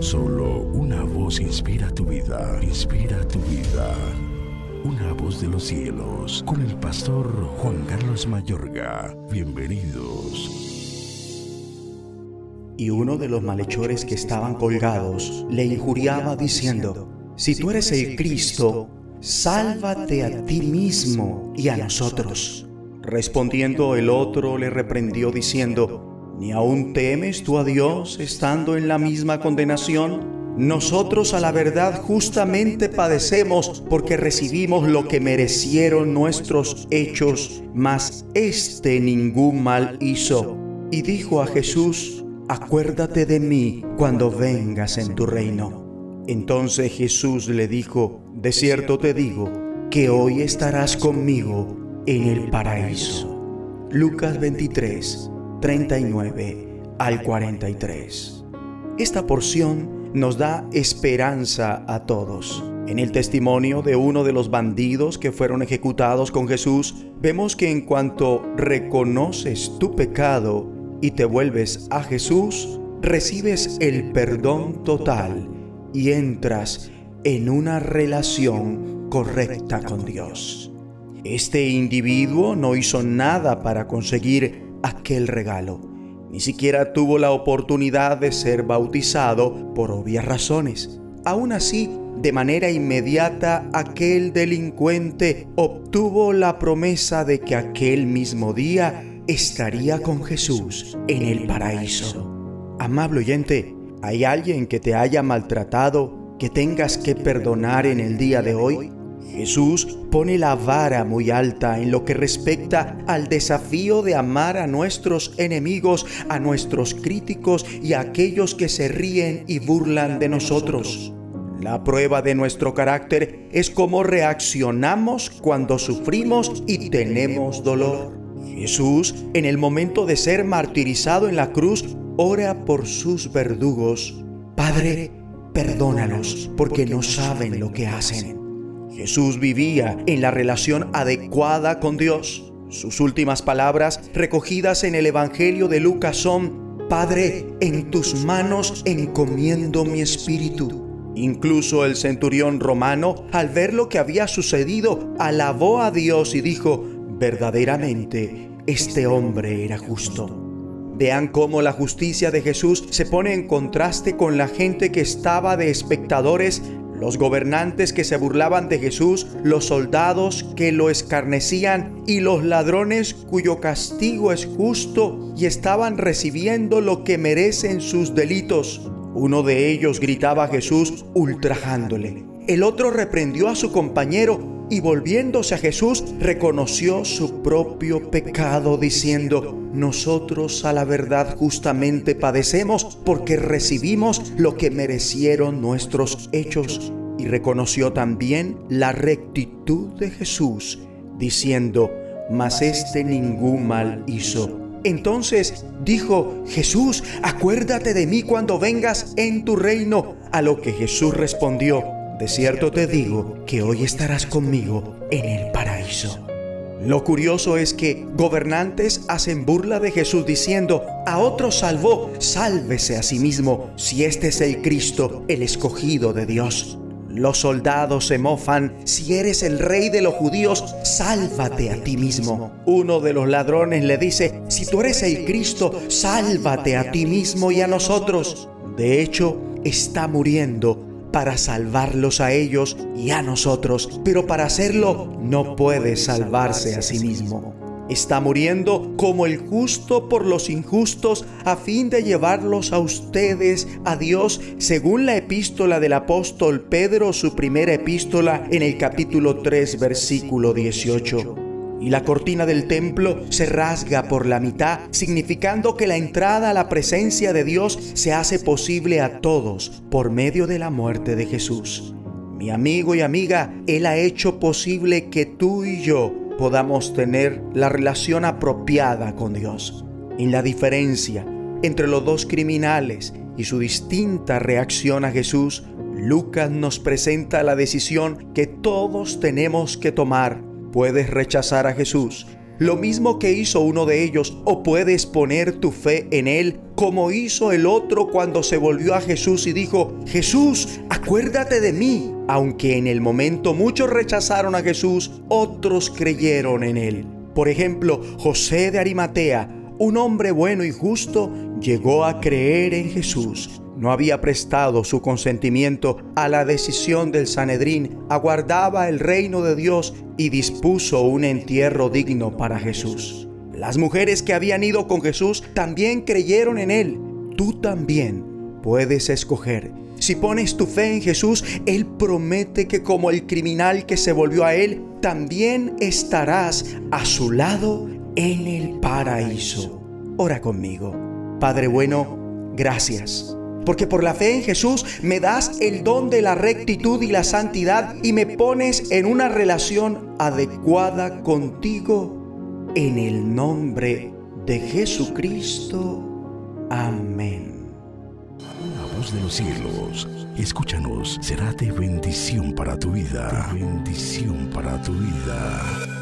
Solo una voz inspira tu vida, inspira tu vida. Una voz de los cielos, con el pastor Juan Carlos Mayorga. Bienvenidos. Y uno de los malhechores que estaban colgados le injuriaba diciendo, Si tú eres el Cristo, sálvate a ti mismo y a nosotros. Respondiendo el otro le reprendió diciendo, ¿Ni aún temes tú a Dios estando en la misma condenación? Nosotros a la verdad justamente padecemos porque recibimos lo que merecieron nuestros hechos, mas éste ningún mal hizo. Y dijo a Jesús, acuérdate de mí cuando vengas en tu reino. Entonces Jesús le dijo, de cierto te digo, que hoy estarás conmigo en el paraíso. Lucas 23, 39 al 43. Esta porción nos da esperanza a todos. En el testimonio de uno de los bandidos que fueron ejecutados con Jesús, vemos que en cuanto reconoces tu pecado y te vuelves a Jesús, recibes el perdón total y entras en una relación correcta con Dios. Este individuo no hizo nada para conseguir aquel regalo. Ni siquiera tuvo la oportunidad de ser bautizado por obvias razones. Aún así, de manera inmediata, aquel delincuente obtuvo la promesa de que aquel mismo día estaría con Jesús en el paraíso. Amable oyente, ¿hay alguien que te haya maltratado que tengas que perdonar en el día de hoy? Jesús pone la vara muy alta en lo que respecta al desafío de amar a nuestros enemigos, a nuestros críticos y a aquellos que se ríen y burlan de nosotros. La prueba de nuestro carácter es cómo reaccionamos cuando sufrimos y tenemos dolor. Jesús, en el momento de ser martirizado en la cruz, ora por sus verdugos. Padre, perdónalos porque no saben lo que hacen. Jesús vivía en la relación adecuada con Dios. Sus últimas palabras recogidas en el Evangelio de Lucas son, Padre, en tus manos encomiendo mi espíritu. Incluso el centurión romano, al ver lo que había sucedido, alabó a Dios y dijo, verdaderamente, este hombre era justo. Vean cómo la justicia de Jesús se pone en contraste con la gente que estaba de espectadores los gobernantes que se burlaban de Jesús, los soldados que lo escarnecían y los ladrones cuyo castigo es justo y estaban recibiendo lo que merecen sus delitos. Uno de ellos gritaba a Jesús ultrajándole. El otro reprendió a su compañero y volviéndose a Jesús reconoció su propio pecado diciendo, nosotros a la verdad justamente padecemos porque recibimos lo que merecieron nuestros hechos. Y reconoció también la rectitud de Jesús, diciendo, mas este ningún mal hizo. Entonces dijo, Jesús, acuérdate de mí cuando vengas en tu reino. A lo que Jesús respondió, de cierto te digo que hoy estarás conmigo en el paraíso. Lo curioso es que gobernantes hacen burla de Jesús diciendo, a otro salvó, sálvese a sí mismo, si este es el Cristo, el escogido de Dios. Los soldados se mofan, si eres el rey de los judíos, sálvate a ti mismo. Uno de los ladrones le dice, si tú eres el Cristo, sálvate a ti mismo y a nosotros. De hecho, está muriendo para salvarlos a ellos y a nosotros, pero para hacerlo no puede salvarse a sí mismo. Está muriendo como el justo por los injustos a fin de llevarlos a ustedes, a Dios, según la epístola del apóstol Pedro, su primera epístola en el capítulo 3, versículo 18 y la cortina del templo se rasga por la mitad, significando que la entrada a la presencia de Dios se hace posible a todos por medio de la muerte de Jesús. Mi amigo y amiga, Él ha hecho posible que tú y yo podamos tener la relación apropiada con Dios. En la diferencia entre los dos criminales y su distinta reacción a Jesús, Lucas nos presenta la decisión que todos tenemos que tomar Puedes rechazar a Jesús lo mismo que hizo uno de ellos, o puedes poner tu fe en Él como hizo el otro cuando se volvió a Jesús y dijo, Jesús, acuérdate de mí. Aunque en el momento muchos rechazaron a Jesús, otros creyeron en Él. Por ejemplo, José de Arimatea, un hombre bueno y justo, llegó a creer en Jesús no había prestado su consentimiento a la decisión del Sanedrín, aguardaba el reino de Dios y dispuso un entierro digno para Jesús. Las mujeres que habían ido con Jesús también creyeron en Él. Tú también puedes escoger. Si pones tu fe en Jesús, Él promete que como el criminal que se volvió a Él, también estarás a su lado en el paraíso. Ora conmigo. Padre bueno, gracias porque por la fe en Jesús me das el don de la rectitud y la santidad y me pones en una relación adecuada contigo en el nombre de Jesucristo. Amén. La voz de los cielos, escúchanos, será de bendición para tu vida. bendición para tu vida.